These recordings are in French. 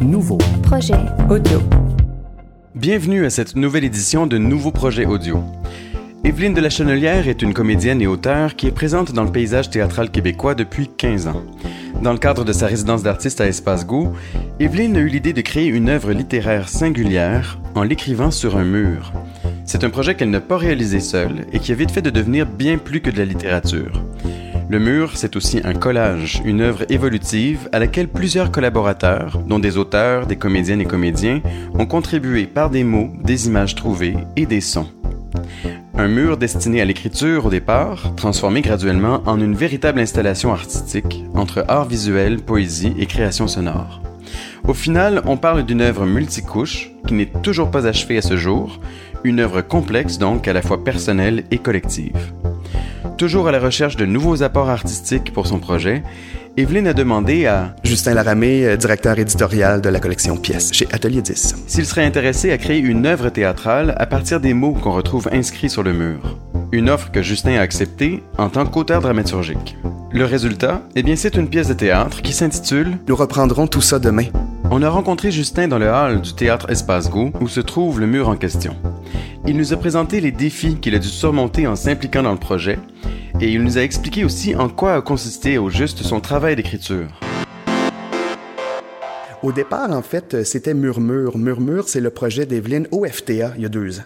Nouveau projet audio. Bienvenue à cette nouvelle édition de Nouveau projet audio. Evelyne de la Chenelière est une comédienne et auteure qui est présente dans le paysage théâtral québécois depuis 15 ans. Dans le cadre de sa résidence d'artiste à Espace Go, Evelyne a eu l'idée de créer une œuvre littéraire singulière en l'écrivant sur un mur. C'est un projet qu'elle n'a pas réalisé seule et qui a vite fait de devenir bien plus que de la littérature. Le mur, c'est aussi un collage, une œuvre évolutive à laquelle plusieurs collaborateurs, dont des auteurs, des comédiennes et comédiens, ont contribué par des mots, des images trouvées et des sons. Un mur destiné à l'écriture au départ, transformé graduellement en une véritable installation artistique entre art visuel, poésie et création sonore. Au final, on parle d'une œuvre multicouche qui n'est toujours pas achevée à ce jour, une œuvre complexe donc à la fois personnelle et collective. Toujours à la recherche de nouveaux apports artistiques pour son projet, Evelyne a demandé à Justin Laramé, euh, directeur éditorial de la collection Pièces chez Atelier 10. s'il serait intéressé à créer une œuvre théâtrale à partir des mots qu'on retrouve inscrits sur le mur. Une offre que Justin a acceptée en tant qu'auteur dramaturgique. Le résultat, eh bien, c'est une pièce de théâtre qui s'intitule Nous reprendrons tout ça demain. On a rencontré Justin dans le hall du théâtre Espace Go où se trouve le mur en question. Il nous a présenté les défis qu'il a dû surmonter en s'impliquant dans le projet et il nous a expliqué aussi en quoi a consisté au juste son travail d'écriture. Au départ, en fait, c'était Murmure. Murmure, c'est le projet d'Evelyne au FTA il y a deux ans.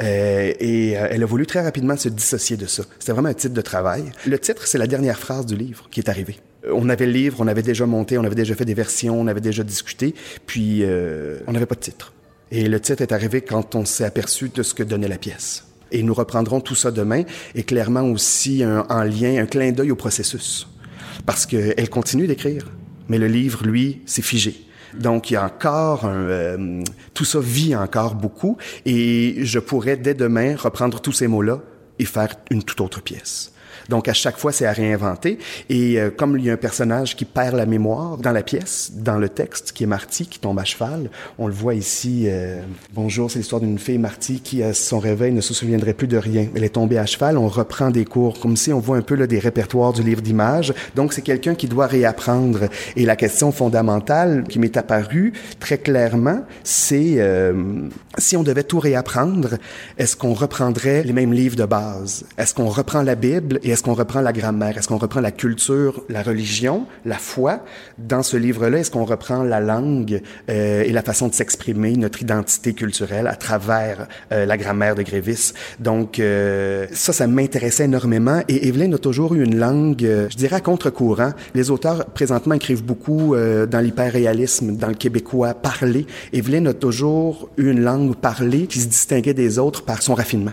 Euh, et euh, elle a voulu très rapidement se dissocier de ça. C'était vraiment un titre de travail. Le titre, c'est la dernière phrase du livre qui est arrivée. Euh, On avait le livre, on avait déjà monté, on avait déjà fait des versions, on avait déjà discuté, puis euh, on n'avait pas de titre. Et le titre est arrivé quand on s'est aperçu de ce que donnait la pièce. Et nous reprendrons tout ça demain, et clairement aussi un, en lien, un clin d'œil au processus. Parce qu'elle continue d'écrire, mais le livre, lui, c'est figé. Donc, il y a encore un, euh, tout ça vit encore beaucoup, et je pourrais dès demain reprendre tous ces mots-là et faire une toute autre pièce. Donc, à chaque fois, c'est à réinventer. Et euh, comme il y a un personnage qui perd la mémoire dans la pièce, dans le texte, qui est Marty, qui tombe à cheval, on le voit ici. euh, Bonjour, c'est l'histoire d'une fille, Marty, qui, à son réveil, ne se souviendrait plus de rien. Elle est tombée à cheval. On reprend des cours, comme si on voit un peu là, des répertoires du livre d'images. Donc, c'est quelqu'un qui doit réapprendre. Et la question fondamentale qui m'est apparue très clairement, c'est euh, si on devait tout réapprendre, est-ce qu'on reprendrait les mêmes livres de base? Est-ce qu'on reprend la Bible et est-ce qu'on reprend la grammaire? Est-ce qu'on reprend la culture, la religion, la foi? Dans ce livre-là, est-ce qu'on reprend la langue euh, et la façon de s'exprimer, notre identité culturelle à travers euh, la grammaire de Grévis? Donc, euh, ça, ça m'intéressait énormément. Et Evelyne a toujours eu une langue, euh, je dirais, à contre-courant. Les auteurs, présentement, écrivent beaucoup euh, dans l'hyperréalisme, dans le québécois parlé. Evelyne a toujours eu une langue parlée qui se distinguait des autres par son raffinement.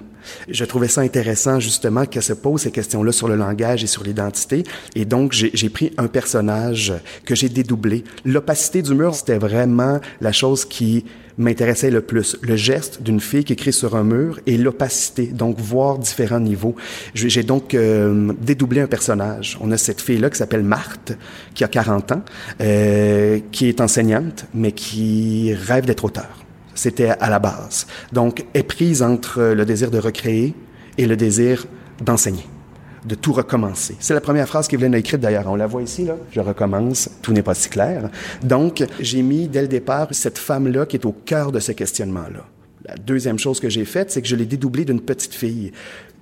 Je trouvais ça intéressant, justement, qu'elle se pose ces questions-là sur le langage et sur l'identité. Et donc, j'ai pris un personnage que j'ai dédoublé. L'opacité du mur, c'était vraiment la chose qui m'intéressait le plus. Le geste d'une fille qui écrit sur un mur et l'opacité, donc voir différents niveaux. J'ai j'ai donc euh, dédoublé un personnage. On a cette fille-là qui s'appelle Marthe, qui a 40 ans, euh, qui est enseignante, mais qui rêve d'être auteur. C'était à la base. Donc, est prise entre le désir de recréer et le désir d'enseigner, de tout recommencer. C'est la première phrase qu'Evelyne a écrite d'ailleurs. On la voit ici, là. Je recommence, tout n'est pas si clair. Donc, j'ai mis dès le départ cette femme-là qui est au cœur de ce questionnement-là. La deuxième chose que j'ai faite, c'est que je l'ai dédoublée d'une petite fille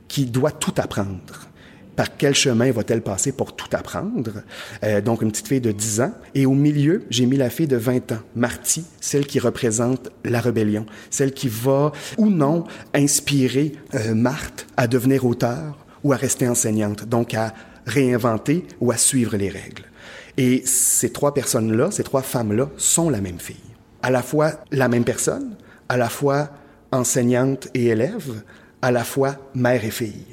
qui doit tout apprendre. Par quel chemin va-t-elle passer pour tout apprendre? Euh, donc, une petite fille de 10 ans. Et au milieu, j'ai mis la fille de 20 ans, Marty, celle qui représente la rébellion, celle qui va ou non inspirer euh, Marthe à devenir auteur ou à rester enseignante, donc à réinventer ou à suivre les règles. Et ces trois personnes-là, ces trois femmes-là, sont la même fille. À la fois la même personne, à la fois enseignante et élève, à la fois mère et fille.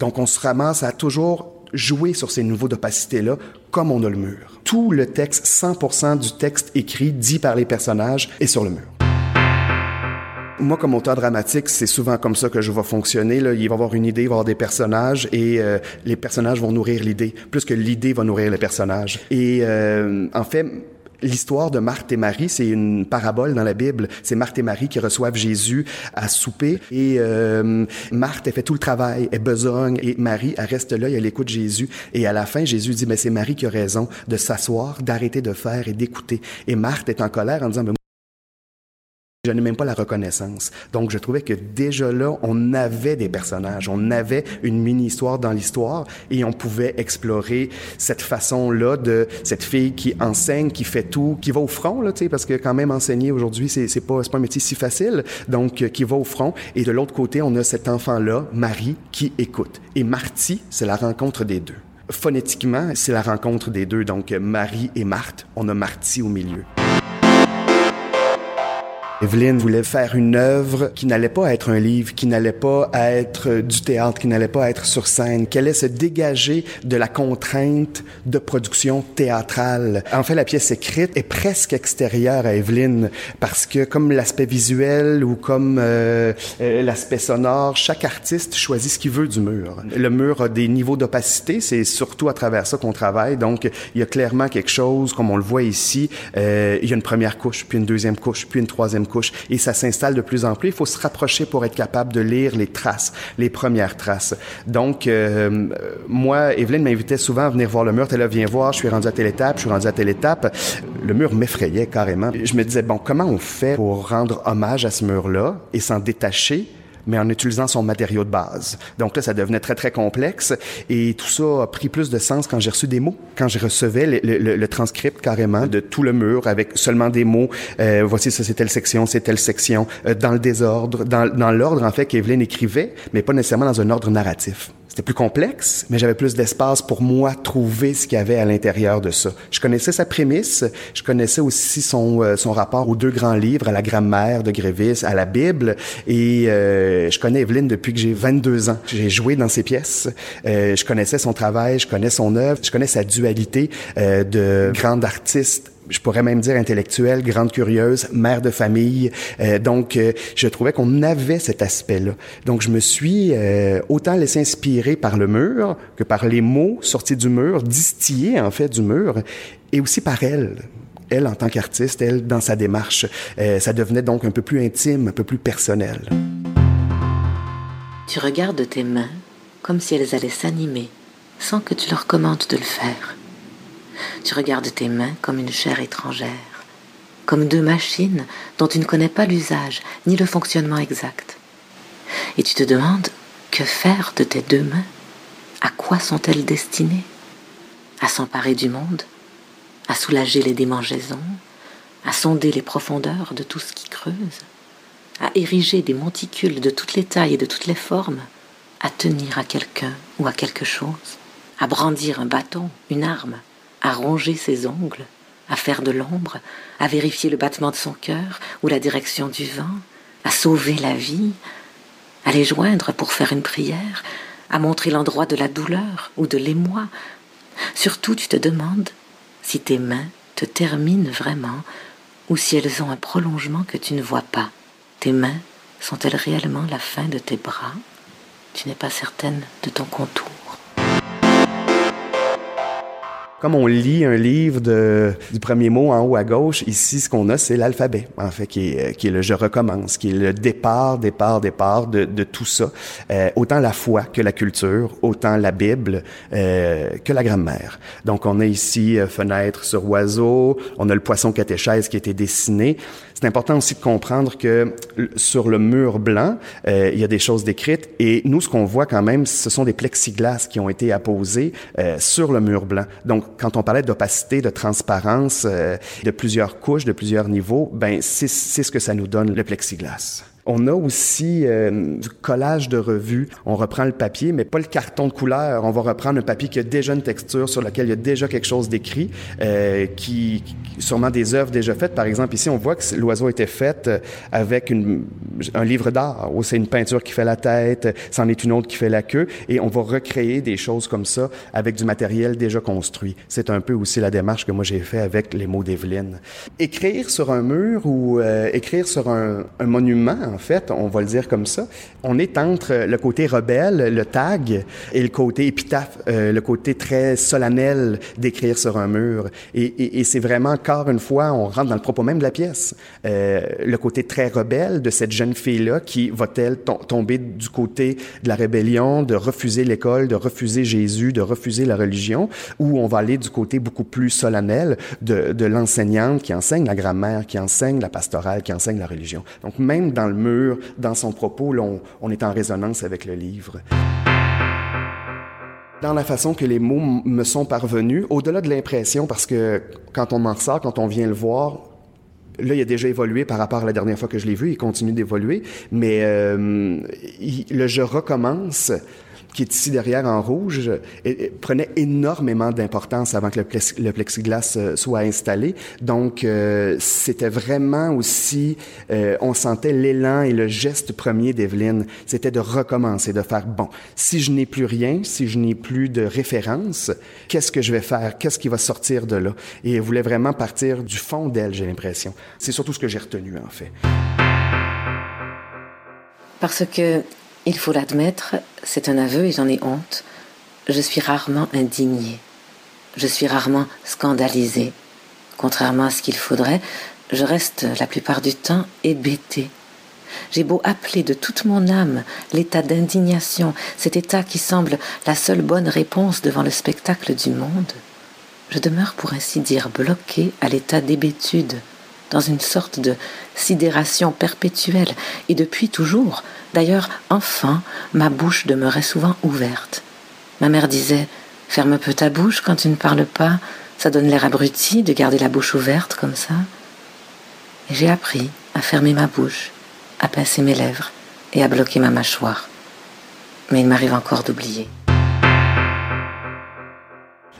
Donc, on se ramasse à toujours jouer sur ces niveaux d'opacité-là comme on a le mur. Tout le texte, 100% du texte écrit, dit par les personnages, est sur le mur. Moi, comme auteur dramatique, c'est souvent comme ça que je vais fonctionner. Là. Il va y avoir une idée, il va y avoir des personnages et euh, les personnages vont nourrir l'idée, plus que l'idée va nourrir les personnages. Et euh, en fait, L'histoire de Marthe et Marie, c'est une parabole dans la Bible. C'est Marthe et Marie qui reçoivent Jésus à souper et euh, Marthe, elle fait tout le travail, elle besogne et Marie, elle reste là et elle écoute Jésus. Et à la fin, Jésus dit, mais c'est Marie qui a raison de s'asseoir, d'arrêter de faire et d'écouter. Et Marthe est en colère en disant, je n'ai même pas la reconnaissance. Donc, je trouvais que déjà là, on avait des personnages, on avait une mini-histoire dans l'histoire et on pouvait explorer cette façon-là de cette fille qui enseigne, qui fait tout, qui va au front, là, tu sais, parce que quand même enseigner aujourd'hui, c'est, c'est pas, c'est pas un métier si facile. Donc, euh, qui va au front. Et de l'autre côté, on a cet enfant-là, Marie, qui écoute. Et Marty, c'est la rencontre des deux. Phonétiquement, c'est la rencontre des deux. Donc, Marie et Marthe, on a Marty au milieu. Evelyne voulait faire une œuvre qui n'allait pas être un livre, qui n'allait pas être du théâtre, qui n'allait pas être sur scène, qu'elle allait se dégager de la contrainte de production théâtrale. En fait, la pièce écrite est presque extérieure à Evelyne parce que comme l'aspect visuel ou comme euh, euh, l'aspect sonore, chaque artiste choisit ce qu'il veut du mur. Le mur a des niveaux d'opacité, c'est surtout à travers ça qu'on travaille. Donc, il y a clairement quelque chose, comme on le voit ici, euh, il y a une première couche, puis une deuxième couche, puis une troisième couche et ça s'installe de plus en plus. Il faut se rapprocher pour être capable de lire les traces, les premières traces. Donc, euh, moi, Evelyne m'invitait souvent à venir voir le mur. Elle là, viens voir, je suis rendu à telle étape, je suis rendu à telle étape. Le mur m'effrayait carrément. Je me disais, bon, comment on fait pour rendre hommage à ce mur-là et s'en détacher mais en utilisant son matériau de base. Donc là, ça devenait très, très complexe et tout ça a pris plus de sens quand j'ai reçu des mots, quand je recevais le, le, le, transcript carrément de tout le mur avec seulement des mots. Euh, voici, ça c'est telle section, c'est telle section, euh, dans le désordre, dans, dans l'ordre en fait qu'Evelyne écrivait, mais pas nécessairement dans un ordre narratif. C'était plus complexe, mais j'avais plus d'espace pour moi trouver ce qu'il y avait à l'intérieur de ça. Je connaissais sa prémisse, je connaissais aussi son, euh, son rapport aux deux grands livres, à la grammaire de Grévis, à la Bible, et euh, je connais Evelyne depuis que j'ai 22 ans. J'ai joué dans ses pièces, euh, je connaissais son travail, je connais son œuvre, je connais sa dualité euh, de grande artiste je pourrais même dire intellectuelle, grande curieuse, mère de famille. Euh, donc, euh, je trouvais qu'on avait cet aspect-là. Donc, je me suis euh, autant laissé inspirer par le mur que par les mots sortis du mur, distillés en fait du mur, et aussi par elle. Elle, en tant qu'artiste, elle, dans sa démarche, ça devenait donc un peu plus intime, un peu plus personnel. Tu regardes tes mains comme si elles allaient s'animer, sans que tu leur commandes de le faire. Tu regardes tes mains comme une chair étrangère, comme deux machines dont tu ne connais pas l'usage ni le fonctionnement exact. Et tu te demandes que faire de tes deux mains? À quoi sont-elles destinées? À s'emparer du monde? À soulager les démangeaisons? À sonder les profondeurs de tout ce qui creuse? À ériger des monticules de toutes les tailles et de toutes les formes? À tenir à quelqu'un ou à quelque chose? À brandir un bâton, une arme? À ronger ses ongles, à faire de l'ombre, à vérifier le battement de son cœur ou la direction du vent, à sauver la vie, à les joindre pour faire une prière, à montrer l'endroit de la douleur ou de l'émoi. Surtout, tu te demandes si tes mains te terminent vraiment ou si elles ont un prolongement que tu ne vois pas. Tes mains sont-elles réellement la fin de tes bras? Tu n'es pas certaine de ton contour. Comme on lit un livre de, du premier mot en haut à gauche, ici, ce qu'on a, c'est l'alphabet, en fait, qui est, qui est le je recommence, qui est le départ, départ, départ de, de tout ça. Euh, autant la foi que la culture, autant la Bible euh, que la grammaire. Donc, on a ici euh, fenêtre sur oiseau, on a le poisson catéchèse qui a été dessiné. C'est important aussi de comprendre que sur le mur blanc, euh, il y a des choses décrites et nous, ce qu'on voit quand même, ce sont des plexiglas qui ont été apposés euh, sur le mur blanc. Donc, quand on parlait d'opacité, de transparence, euh, de plusieurs couches, de plusieurs niveaux, ben c'est ce que ça nous donne, le plexiglas. On a aussi euh, du collage de revues. On reprend le papier, mais pas le carton de couleur. On va reprendre un papier qui a déjà une texture, sur lequel il y a déjà quelque chose d'écrit, euh, qui, sûrement des œuvres déjà faites. Par exemple, ici, on voit que l'oiseau été fait euh, avec une, un livre d'art, où c'est une peinture qui fait la tête, c'en est une autre qui fait la queue, et on va recréer des choses comme ça avec du matériel déjà construit. C'est un peu aussi la démarche que moi j'ai fait avec les mots d'Evelyne. Écrire sur un mur ou euh, écrire sur un, un monument, en fait, on va le dire comme ça. On est entre le côté rebelle, le tag, et le côté épitaphe, euh, le côté très solennel d'écrire sur un mur. Et, c'est vraiment, encore une fois, on rentre dans le propos même de la pièce. Euh, le côté très rebelle de cette jeune fille-là qui va-t-elle tomber du côté de la rébellion, de refuser l'école, de refuser Jésus, de refuser la religion, ou on va aller du côté beaucoup plus solennel de, l'enseignante qui enseigne la grammaire, qui enseigne la pastorale, qui enseigne la religion. Donc même dans dans son propos, là, on, est en résonance avec le livre. Dans la façon que les mots me sont parvenus, au-delà de l'impression, parce que quand on m'en ressort, quand on vient le voir, là, il a déjà évolué par rapport à la dernière fois que je l'ai vu, il continue d'évoluer, mais euh, le je recommence qui est ici derrière en rouge, prenait énormément d'importance avant que le, le, plexiglas euh, soit installé. Donc, euh, c'était vraiment aussi, euh, on sentait l'élan et le geste premier d'Evelyne, c'était de recommencer, de faire, bon, si je n'ai plus rien, si je n'ai plus de référence, qu'est-ce que je vais faire? Qu'est-ce qui va sortir de là? Et elle voulait vraiment partir du fond d'elle, j'ai l'impression. C'est surtout ce que j'ai retenu, en fait. Parce que il faut l'admettre, c'est un aveu et j'en ai honte. Je suis rarement indignée. Je suis rarement scandalisée. Contrairement à ce qu'il faudrait, je reste la plupart du temps hébétée. J'ai beau appeler de toute mon âme l'état d'indignation, cet état qui semble la seule bonne réponse devant le spectacle du monde, je demeure pour ainsi dire bloquée à l'état d'hébétude, dans une sorte de sidération perpétuelle, et depuis toujours. D'ailleurs, enfant, ma bouche demeurait souvent ouverte. Ma mère disait Ferme peu ta bouche quand tu ne parles pas, ça donne l'air abruti de garder la bouche ouverte comme ça. J'ai appris à fermer ma bouche, à pincer mes lèvres et à bloquer ma mâchoire. Mais il m'arrive encore d'oublier.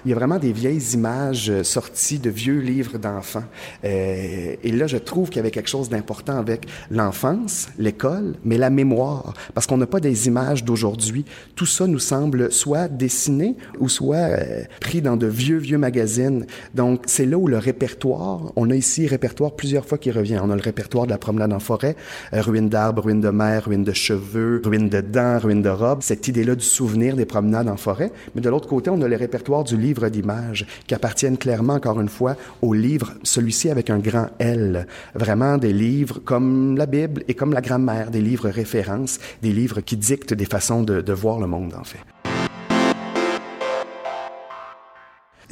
Il y a vraiment des vieilles images euh, sorties de vieux livres d'enfants. Euh, et là, je trouve qu'il y avait quelque chose d'important avec l'enfance, l'école, mais la mémoire, parce qu'on n'a pas des images d'aujourd'hui. Tout ça nous semble soit dessiné ou soit euh, pris dans de vieux, vieux magazines. Donc, c'est là où le répertoire, on a ici répertoire plusieurs fois qui revient. On a le répertoire de la promenade en forêt, euh, ruines d'arbres, ruines de mer, ruines de cheveux, ruines de dents, ruines de robes, cette idée-là du souvenir des promenades en forêt. Mais de l'autre côté, on a le répertoire du livre d'images qui appartiennent clairement, encore une fois, au livre, celui-ci avec un grand L. Vraiment des livres comme la Bible et comme la grammaire, des livres références, des livres qui dictent des façons de, de voir le monde, en fait.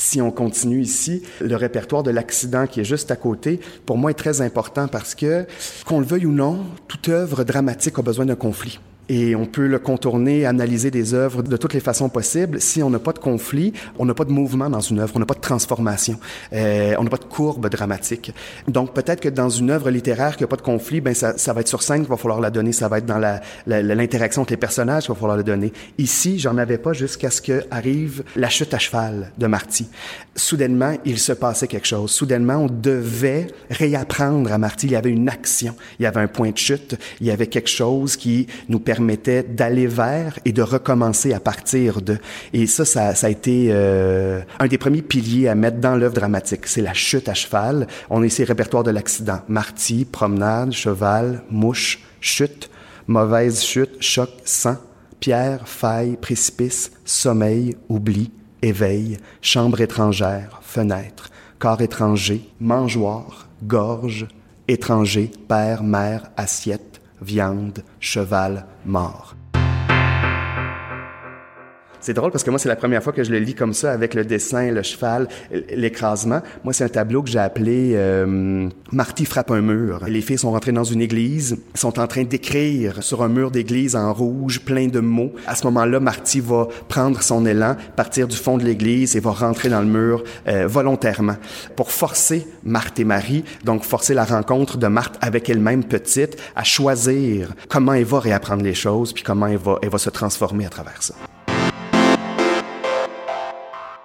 Si on continue ici, le répertoire de l'accident qui est juste à côté, pour moi, est très important parce que, qu'on le veuille ou non, toute œuvre dramatique a besoin d'un conflit et on peut le contourner, analyser des œuvres de toutes les façons possibles. Si on n'a pas de conflit, on n'a pas de mouvement dans une œuvre, on n'a pas de transformation, euh, on n'a pas de courbe dramatique. Donc peut-être que dans une œuvre littéraire qui n'a pas de conflit, ben ça, ça va être sur scène qu'il va falloir la donner, ça va être dans l'interaction entre les personnages qu'il va falloir la donner. Ici, j'en avais pas jusqu'à ce que arrive la chute à cheval de Marty. Soudainement, il se passait quelque chose. Soudainement, on devait réapprendre à Marty. Il y avait une action, il y avait un point de chute, il y avait quelque chose qui nous permettait permettait d'aller vers et de recommencer à partir de. Et ça, ça, a été euh, un des premiers piliers à mettre dans l'œuvre dramatique. C'est la chute à cheval. On a le répertoire de l'accident. Marty, promenade, cheval, mouche, chute, mauvaise chute, choc, sang, pierre, faille, précipice, sommeil, oubli, éveil, chambre étrangère, fenêtre, corps étranger, mangeoire, gorge, étranger, père, mère, assiette, viande, cheval, mort. C'est drôle parce que moi, c'est la première fois que je le lis comme ça, avec le dessin, le cheval, l'écrasement. Moi, c'est un tableau que j'ai appelé euh, Marty frappe un mur. Les filles sont rentrées dans une église, sont en train d'écrire sur un mur d'église en rouge, plein de mots. À ce moment-là, Marty va prendre son élan, partir du fond de l'église et va rentrer dans le mur euh, volontairement pour forcer Marthe et Marie, donc forcer la rencontre de Marthe avec elle-même petite, à choisir comment elle va réapprendre les choses, puis comment elle va, elle va se transformer à travers ça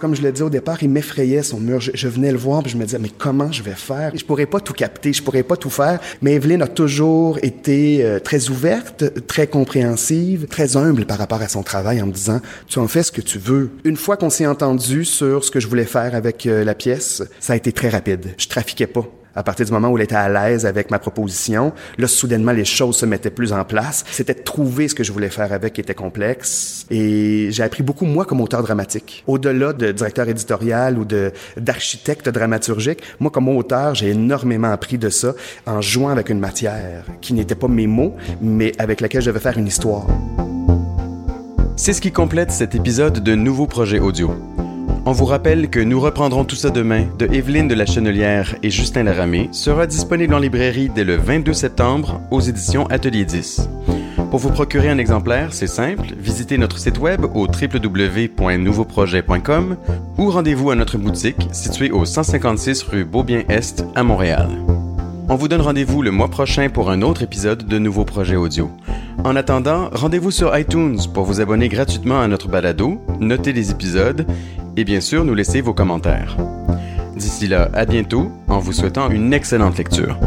comme je l'ai dit au départ, il m'effrayait son mur. Je, venais le voir, je me disais, mais comment je vais faire? Je pourrais pas tout capter, je pourrais pas tout faire. Mais Evelyne a toujours été euh, très ouverte, très compréhensive, très humble par rapport à son travail en me disant, tu en fais ce que tu veux. Une fois qu'on s'est entendu sur ce que je voulais faire avec euh, la pièce, ça a été très rapide. Je trafiquais pas À partir du moment où elle était à l'aise avec ma proposition, là, soudainement, les choses se mettaient plus en place. C'était de trouver ce que je voulais faire avec qui était complexe. Et j'ai appris beaucoup, moi, comme auteur dramatique. Au-delà de directeur éditorial ou de, d'architecte dramaturgique, moi, comme auteur, j'ai énormément appris de ça en jouant avec une matière qui n'était pas mes mots, mais avec laquelle je devais faire une histoire. C'est ce qui complète cet épisode de Nouveaux projets audio. On vous rappelle que Nous reprendrons tout ça demain de Evelyne de la Chenelière et Justin Laramé sera disponible en librairie dès le 22 septembre aux éditions Atelier 10. Pour vous procurer un exemplaire, c'est simple, visitez notre site web au www.nouveauprojet.com ou rendez-vous à notre boutique située au 156 rue Beaubien-Est à Montréal. On vous donne rendez-vous le mois prochain pour un autre épisode de Nouveaux projets audio. En attendant, rendez-vous sur iTunes pour vous abonner gratuitement à notre balado, noter les épisodes et bien sûr nous laisser vos commentaires. D'ici là, à bientôt en vous souhaitant une excellente lecture.